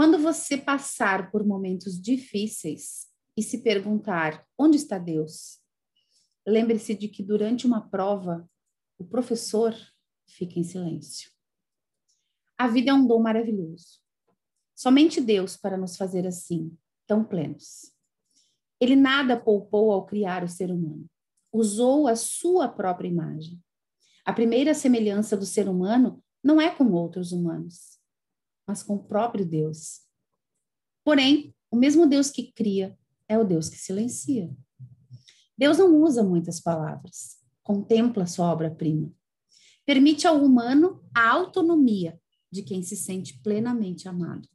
Quando você passar por momentos difíceis e se perguntar onde está Deus, lembre-se de que durante uma prova, o professor fica em silêncio. A vida é um dom maravilhoso. Somente Deus para nos fazer assim, tão plenos. Ele nada poupou ao criar o ser humano. Usou a sua própria imagem. A primeira semelhança do ser humano não é com outros humanos, mas com o próprio Deus. Porém, o mesmo Deus que cria é o Deus que silencia. Deus não usa muitas palavras, contempla sua obra-prima. Permite ao humano a autonomia de quem se sente plenamente amado.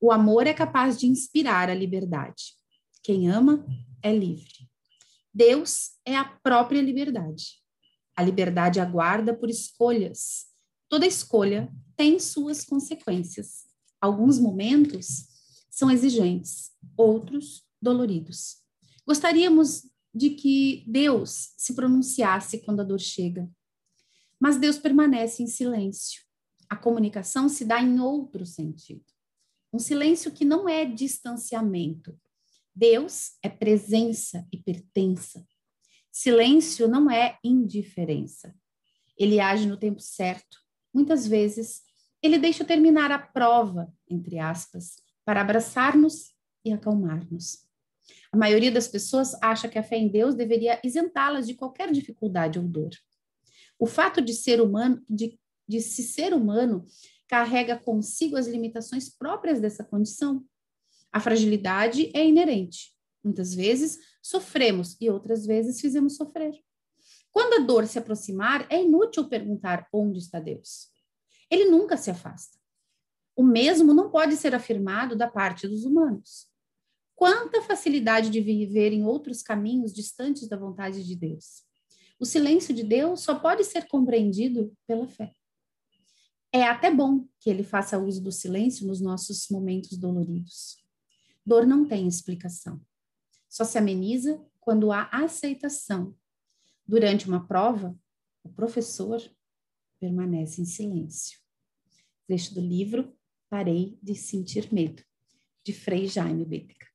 O amor é capaz de inspirar a liberdade. Quem ama é livre. Deus é a própria liberdade. A liberdade aguarda por escolhas. Toda escolha tem suas consequências. Alguns momentos são exigentes, outros doloridos. Gostaríamos de que Deus se pronunciasse quando a dor chega, mas Deus permanece em silêncio. A comunicação se dá em outro sentido. Um silêncio que não é distanciamento, Deus é presença e pertença. Silêncio não é indiferença. Ele age no tempo certo. Muitas vezes, ele deixa terminar a prova, entre aspas, para abraçar-nos e acalmar-nos. A maioria das pessoas acha que a fé em Deus deveria isentá-las de qualquer dificuldade ou dor. O fato de ser humano, de, de se ser humano, carrega consigo as limitações próprias dessa condição. A fragilidade é inerente. Muitas vezes sofremos e outras vezes fizemos sofrer. Quando a dor se aproximar, é inútil perguntar onde está Deus. Ele nunca se afasta. O mesmo não pode ser afirmado da parte dos humanos. Quanta facilidade de viver em outros caminhos distantes da vontade de Deus. O silêncio de Deus só pode ser compreendido pela fé. É até bom que ele faça uso do silêncio nos nossos momentos doloridos. Dor não tem explicação. Só se ameniza quando há aceitação. Durante uma prova, o professor permanece em silêncio. Trecho do livro Parei de Sentir Medo, de Frei Jaime Bética.